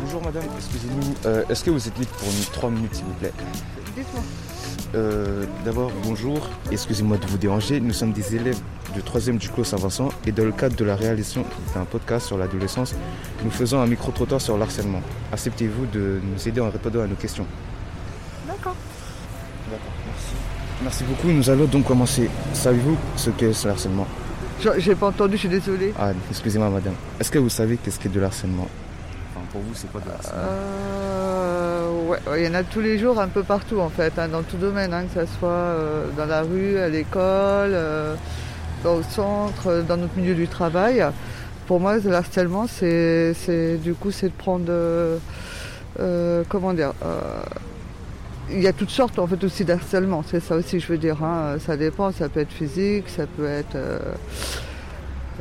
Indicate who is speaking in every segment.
Speaker 1: Bonjour madame, excusez-nous, euh, est-ce que vous êtes libre pour une 3 minutes s'il vous plaît
Speaker 2: Dites-moi.
Speaker 1: Euh, D'abord, bonjour, excusez-moi de vous déranger, nous sommes des élèves de 3e du Clos Saint-Vincent et dans le cadre de la réalisation d'un podcast sur l'adolescence, nous faisons un micro-trottoir sur l'harcèlement. Acceptez-vous de nous aider en répondant à nos questions?
Speaker 2: D'accord.
Speaker 1: D'accord, merci. Merci beaucoup, nous allons donc commencer. Savez-vous ce qu'est le harcèlement?
Speaker 2: Je- J'ai pas entendu, je suis désolée.
Speaker 1: Ah, excusez-moi madame, est-ce que vous savez qu'est-ce qu'est de l'harcèlement? Enfin, pour vous, c'est quoi de l'harcèlement?
Speaker 2: Euh, ouais, ouais, il y en a tous les jours, un peu partout en fait, hein, dans tout domaine, hein, que ce soit euh, dans la rue, à l'école, euh, dans le centre, dans notre milieu du travail. Pour moi, le harcèlement, c'est, c'est- du coup, c'est de prendre, euh, euh, comment dire, euh, il y a toutes sortes en fait aussi d'harcèlement, c'est ça aussi je veux dire. hein, Ça dépend, ça peut être physique, ça peut être. euh,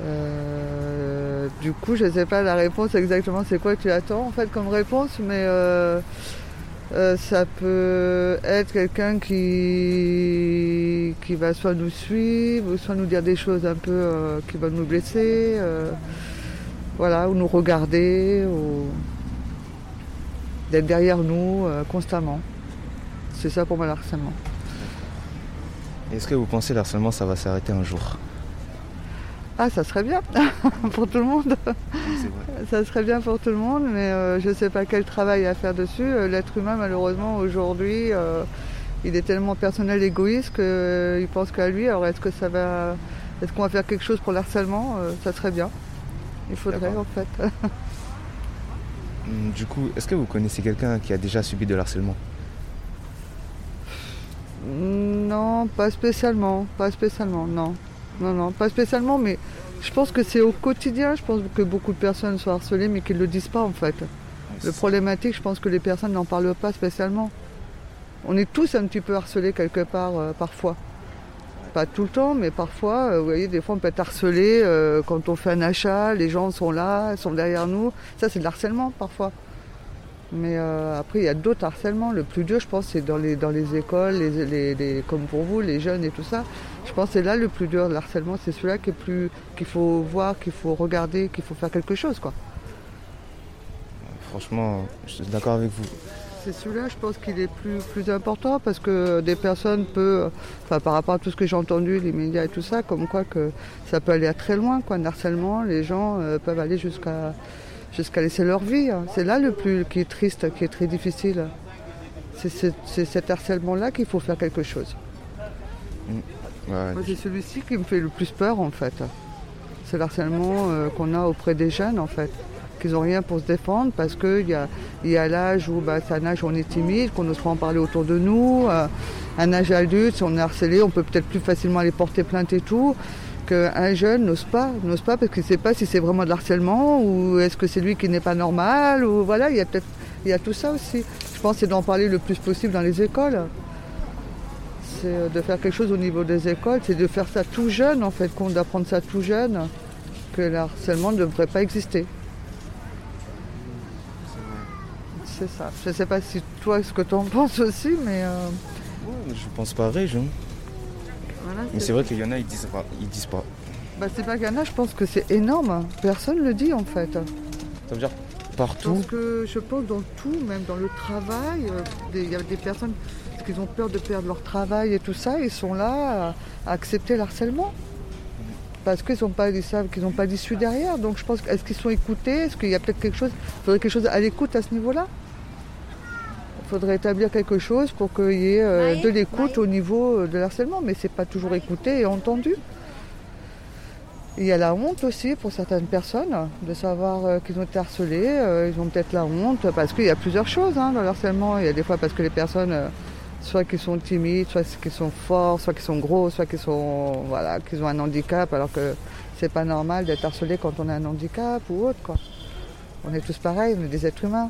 Speaker 2: euh, du coup, je ne sais pas la réponse exactement, c'est quoi tu attends en fait comme réponse, mais euh, ça peut être quelqu'un qui, qui va soit nous suivre, soit nous dire des choses un peu qui vont nous blesser, voilà, ou nous regarder, ou d'être derrière nous constamment. C'est ça pour moi le harcèlement.
Speaker 1: Est-ce que vous pensez que le harcèlement, ça va s'arrêter un jour?
Speaker 2: Ah, ça serait bien pour tout le monde.
Speaker 1: Vrai.
Speaker 2: Ça serait bien pour tout le monde, mais euh, je ne sais pas quel travail à faire dessus. Euh, L'être humain, malheureusement, aujourd'hui, euh, il est tellement personnel, égoïste qu'il pense qu'à lui. Alors, est-ce que ça va, est-ce qu'on va faire quelque chose pour le harcèlement? Euh, Ça serait bien. Il faudrait, en fait.
Speaker 1: Du coup, est-ce que vous connaissez quelqu'un qui a déjà subi de l'harcèlement?
Speaker 2: Non, pas spécialement, pas spécialement, non, non, non, pas spécialement, mais je pense que c'est au quotidien. Je pense que beaucoup de personnes sont harcelées, mais qu'ils ne le disent pas, en fait. Le problématique, je pense que les personnes n'en parlent pas spécialement. On est tous un petit peu harcelés quelque part, euh, parfois. Pas tout le temps, mais parfois, euh, vous voyez, des fois on peut être harcelé euh, quand on fait un achat, les gens sont là, sont derrière nous. Ça, c'est de l'harcèlement parfois. Mais euh, après, il y a d'autres harcèlements. Le plus dur, je pense, c'est dans les, dans les écoles, les, les- les- comme pour vous, les jeunes et tout ça. Je pense que c'est là le plus dur, le harcèlement. C'est celui-là qu'il faut voir, qu'il faut regarder, qu'il faut faire quelque chose. quoi.
Speaker 1: Franchement, je suis d'accord avec vous.
Speaker 2: C'est celui-là, je pense qu'il est plus, plus important parce que des personnes peuvent, enfin par rapport à tout ce que j'ai entendu, les médias et tout ça, comme quoi que ça peut aller à très loin, quoi, un harcèlement, les gens euh, peuvent aller jusqu'à jusqu'à laisser leur vie. hein. C'est là le plus qui est triste, qui est très difficile. C'est cet harcèlement-là qu'il faut faire quelque chose.
Speaker 1: Ouais,
Speaker 2: Moi, c'est celui-ci qui me fait le plus peur en fait. C'est le harcèlement euh, qu'on a auprès des jeunes en fait. Qu'ils n'ont rien pour se défendre parce qu'il y a, y a l'âge où bah, c'est un âge où on est timide, qu'on n'ose pas en parler autour de nous. euh, un âge adulte, si on est harcelé, on peut peut-être plus facilement aller porter plainte et tout. Qu'un jeune n'ose pas, n'ose pas parce qu'il ne sait pas si c'est vraiment de l'harcèlement ou est-ce que c'est lui qui n'est pas normal ou voilà, il y a peut-être tout ça aussi. Je pense que c'est d'en parler le plus possible dans les écoles c'est euh, de faire quelque chose au niveau des écoles, c'est de faire ça tout jeune en fait, qu'on d'apprendre ça tout jeune, que le harcèlement ne devrait pas exister. C'est ça. Je ne sais pas si toi ce que tu en penses aussi, mais euh,
Speaker 1: je pense pareil, je-
Speaker 2: voilà,
Speaker 1: mais
Speaker 2: c'est
Speaker 1: vrai qu'il y en a, ils disent pas. Ils disent pas.
Speaker 2: bah, c'est pas qu'il y en a, je pense que c'est énorme. Personne ne le dit en fait.
Speaker 1: Ça veut dire partout.
Speaker 2: Parce que je pense dans tout, même dans le travail, euh, il y a des personnes qu'ils ont peur de perdre leur travail et tout ça, ils sont là à, à accepter le harcèlement. parce qu'ils sont pas, ils savent qu'ils n'ont pas d'issue derrière. Donc je pense, est-ce qu'ils sont écoutés? Est-ce qu'il y a peut-être quelque chose faudrait quelque chose à l'écoute à ce niveau-là? Il faudrait établir quelque chose pour qu'il y ait euh, de l'écoute au niveau euh, de l'harcèlement, mais c'est pas toujours écouté et entendu. Il y a la honte aussi pour certaines personnes de savoir euh, qu'ils ont été harcelés. Euh, ils ont peut-être la honte parce qu'il y a plusieurs choses hein, dans le harcèlement. Il y a des fois parce que les personnes, soit qu'ils sont timides, soit qu'ils sont forts, soit qu'ils sont gros, soit qu'ils sont voilà, qu'ils ont un handicap, alors que c'est pas normal d'être harcelé quand on a un handicap ou autre quoi. On est tous pareils, on est des êtres humains.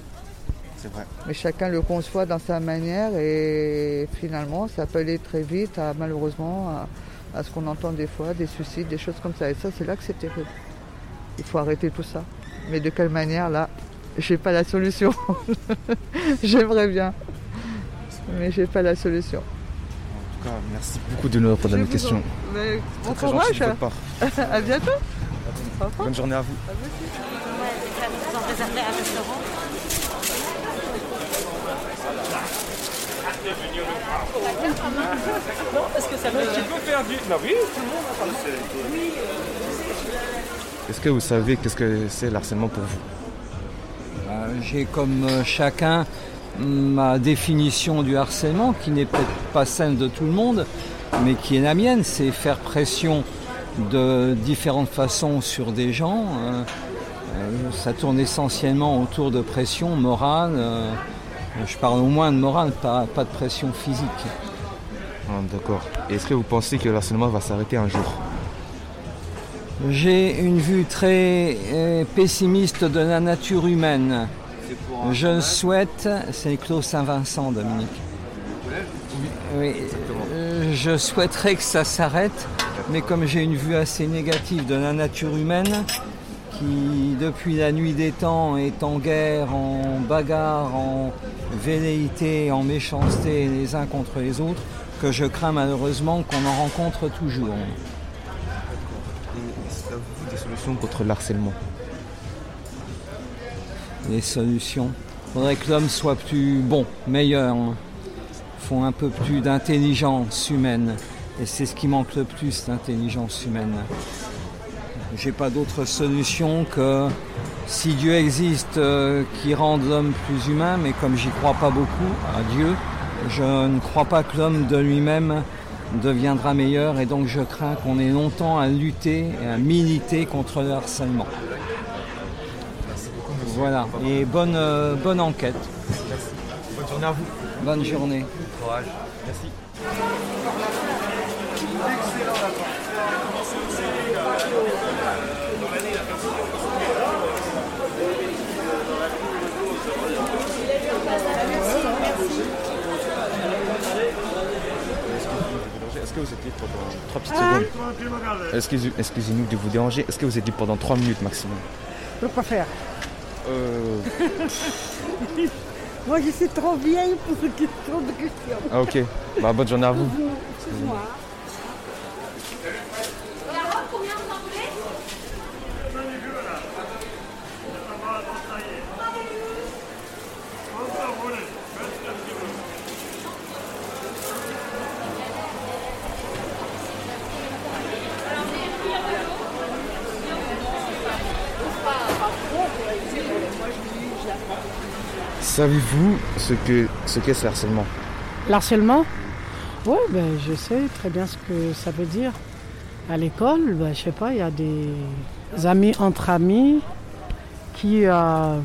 Speaker 1: C'est vrai.
Speaker 2: Mais chacun le conçoit dans sa manière et finalement ça peut aller très vite à malheureusement à, à ce qu'on entend des fois, des suicides, des choses comme ça. Et ça c'est là que c'est terrible. Il faut arrêter tout ça. Mais de quelle manière là J'ai pas la solution. J'aimerais bien. Mais j'ai pas la solution.
Speaker 1: En tout cas, merci beaucoup de nous répondre à nos questions.
Speaker 2: en- bon
Speaker 1: Très
Speaker 2: courage. à bientôt.
Speaker 1: Bonne journée à vous.
Speaker 3: Ils ont réservé un restaurant.
Speaker 1: Est-ce que vous savez qu'est-ce que c'est le harcèlement pour vous?
Speaker 4: Euh, J'ai comme euh, chacun ma définition du harcèlement, qui n'est peut-être pas celle de tout le monde, mais qui est la mienne. C'est faire pression de différentes façons sur des gens. Euh, ça tourne essentiellement autour de pression morale. Je parle au moins de morale, pas, pas de pression physique.
Speaker 1: Ah, D'accord. Est-ce que vous pensez que le harcèlement va s'arrêter un jour?
Speaker 4: J'ai une vue très euh, pessimiste de la nature humaine. Je souhaite, c'est Clos Saint-Vincent, Dominique. Oui, euh, je souhaiterais que ça s'arrête, mais comme j'ai une vue assez négative de la nature humaine, qui depuis la nuit des temps est en guerre, en bagarre, en velléité, en méchanceté les uns contre les autres, que je crains malheureusement qu'on en rencontre toujours.
Speaker 1: Et que vous des solutions contre le harcèlement
Speaker 4: les solutions. Il faudrait que l'homme soit plus bon, meilleur. hein. Faut un peu plus d'intelligence humaine. Et c'est ce qui manque le plus, l'intelligence humaine. J'ai pas d'autre solution que si Dieu existe, euh, qui rende l'homme plus humain, mais comme j'y crois pas beaucoup à Dieu, je ne crois pas que l'homme de lui-même deviendra meilleur et donc je crains qu'on ait longtemps à lutter et à militer contre le harcèlement. Voilà, et bonne, euh, bonne enquête.
Speaker 1: Bonne journée à vous.
Speaker 4: Bonne journée.
Speaker 1: Courage. Merci. Est-ce que vous êtes libre pendant 3 petites secondes Excusez- Excusez-nous de vous déranger. Est-ce que vous êtes libre pendant 3 minutes maximum
Speaker 5: Pourquoi faire
Speaker 1: Euh.
Speaker 5: Moi, je suis trop vieille pour ce question de questions.
Speaker 1: Ah, ok. Bah, bonne journée à vous. Savez-vous ce que ce qu'est ce harcèlement?
Speaker 5: L'harcèlement? Oui, ben, je sais très bien ce que ça veut dire. À l'école, ben, je sais pas, il y a des amis entre amis qui, euh,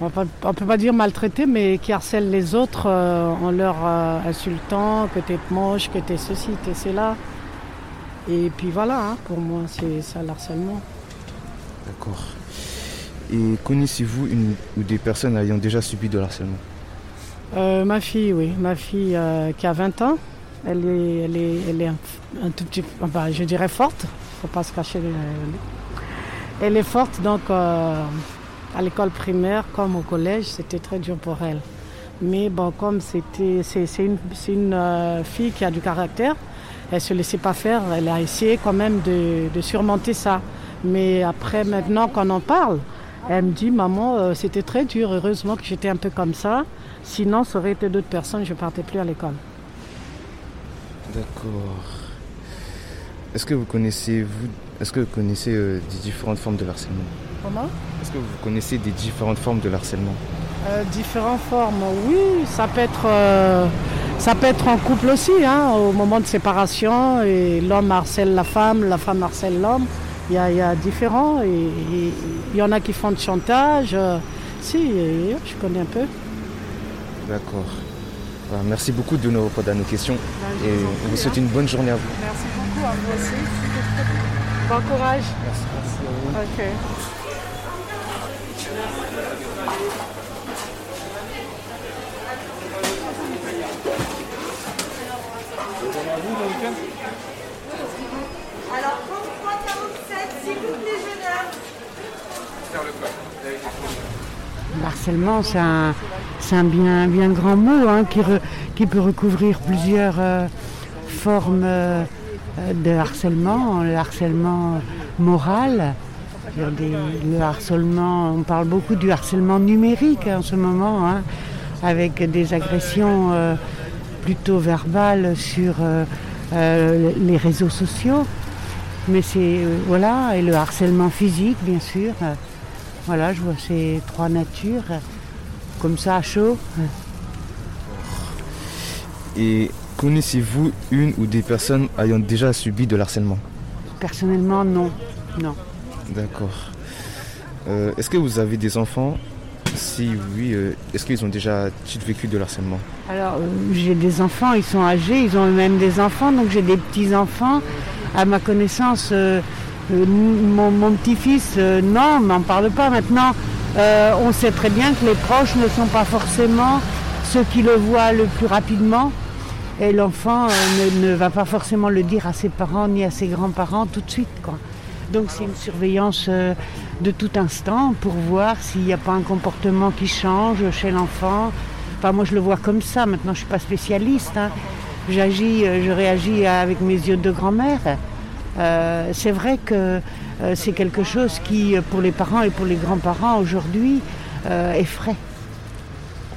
Speaker 5: on ne peut pas dire maltraités, mais qui harcèlent les autres euh, en leur euh, insultant que t'es moche, que t'es ceci, t'es cela. Et puis voilà, hein, pour moi, c'est ça l'harcèlement.
Speaker 1: D'accord. Et connaissez-vous une ou des personnes ayant déjà subi de harcèlement
Speaker 5: Euh, ma fille, oui. Ma fille euh, qui a 20 ans, elle est, elle est, elle est un, tout petit peu, je dirais forte. faut pas se cacher. euh, Elle est forte, donc à l'école primaire comme au collège, c'était très dur pour elle. Mais bon, comme c'était, c'est, une, une fille qui a du caractère, elle se laissait pas faire. Elle a essayé quand même de surmonter ça. Mais après, maintenant qu'on en parle, elle me dit, maman, euh, c'était très dur. Heureusement que j'étais un peu comme ça. Sinon, ça aurait été d'autres personnes, je ne partais plus à l'école.
Speaker 1: D'accord. Est-ce que vous connaissez, vous, est-ce que vous connaissez euh, des différentes formes de harcèlement
Speaker 5: Comment?
Speaker 1: Est-ce que vous connaissez des différentes formes de harcèlement
Speaker 5: Euh, Différentes formes, oui, ça peut être, euh, ça peut être en couple aussi, hein, au moment de séparation, et l'homme harcèle la femme, la femme harcèle l'homme. Il y a, y a différents, il y en a qui font de chantage. euh, si, je connais un peu.
Speaker 1: D'accord. Voilà, merci beaucoup de nous répondre à nos questions et on vous souhaite une bonne journée à vous.
Speaker 5: Merci beaucoup à vous aussi. Bon courage. Ok.
Speaker 6: Alors 33, 47, s'il vous plaît, jeune homme.
Speaker 7: Le harcèlement, c'est un, bien, grand mot hein, qui, peut recouvrir plusieurs euh, formes euh, de harcèlement. Le harcèlement moral, le harcèlement, on parle beaucoup du harcèlement numérique en ce moment, hein, avec des agressions euh, plutôt verbales sur les réseaux sociaux. Mais c'est, voilà, et le harcèlement physique, bien sûr. Voilà, je vois ces trois natures, comme ça, à chaud.
Speaker 1: Et connaissez-vous une ou des personnes ayant déjà subi de harcèlement
Speaker 7: Personnellement, non. Non.
Speaker 1: D'accord. Euh, est-ce que vous avez des enfants? Si oui, euh, est-ce qu'ils ont déjà vécu de harcèlement
Speaker 7: Alors, euh, j'ai des enfants, ils sont âgés, ils ont eux-mêmes des enfants, donc j'ai des petits-enfants. À ma connaissance, mon, mon petit-fils, euh, non, on n'en parle pas maintenant. Euh, on sait très bien que les proches ne sont pas forcément ceux qui le voient le plus rapidement. Et l'enfant euh, ne, va pas forcément le dire à ses parents ni à ses grands-parents tout de suite. Donc c'est une surveillance euh, de tout instant pour voir s'il n'y a pas un comportement qui change chez l'enfant. Enfin, moi je le vois comme ça. Maintenant, je ne suis pas spécialiste. hein. J'agis, euh, je réagis avec mes yeux de grand-mère. Euh, c'est vrai que euh, c'est quelque chose qui, pour les parents et pour les grands-parents aujourd'hui, euh, effraie.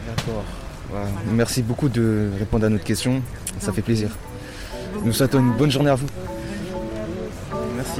Speaker 1: D'accord. Voilà. Merci beaucoup de répondre à notre question. Ça fait plaisir. Nous souhaitons une bonne journée à vous. Merci.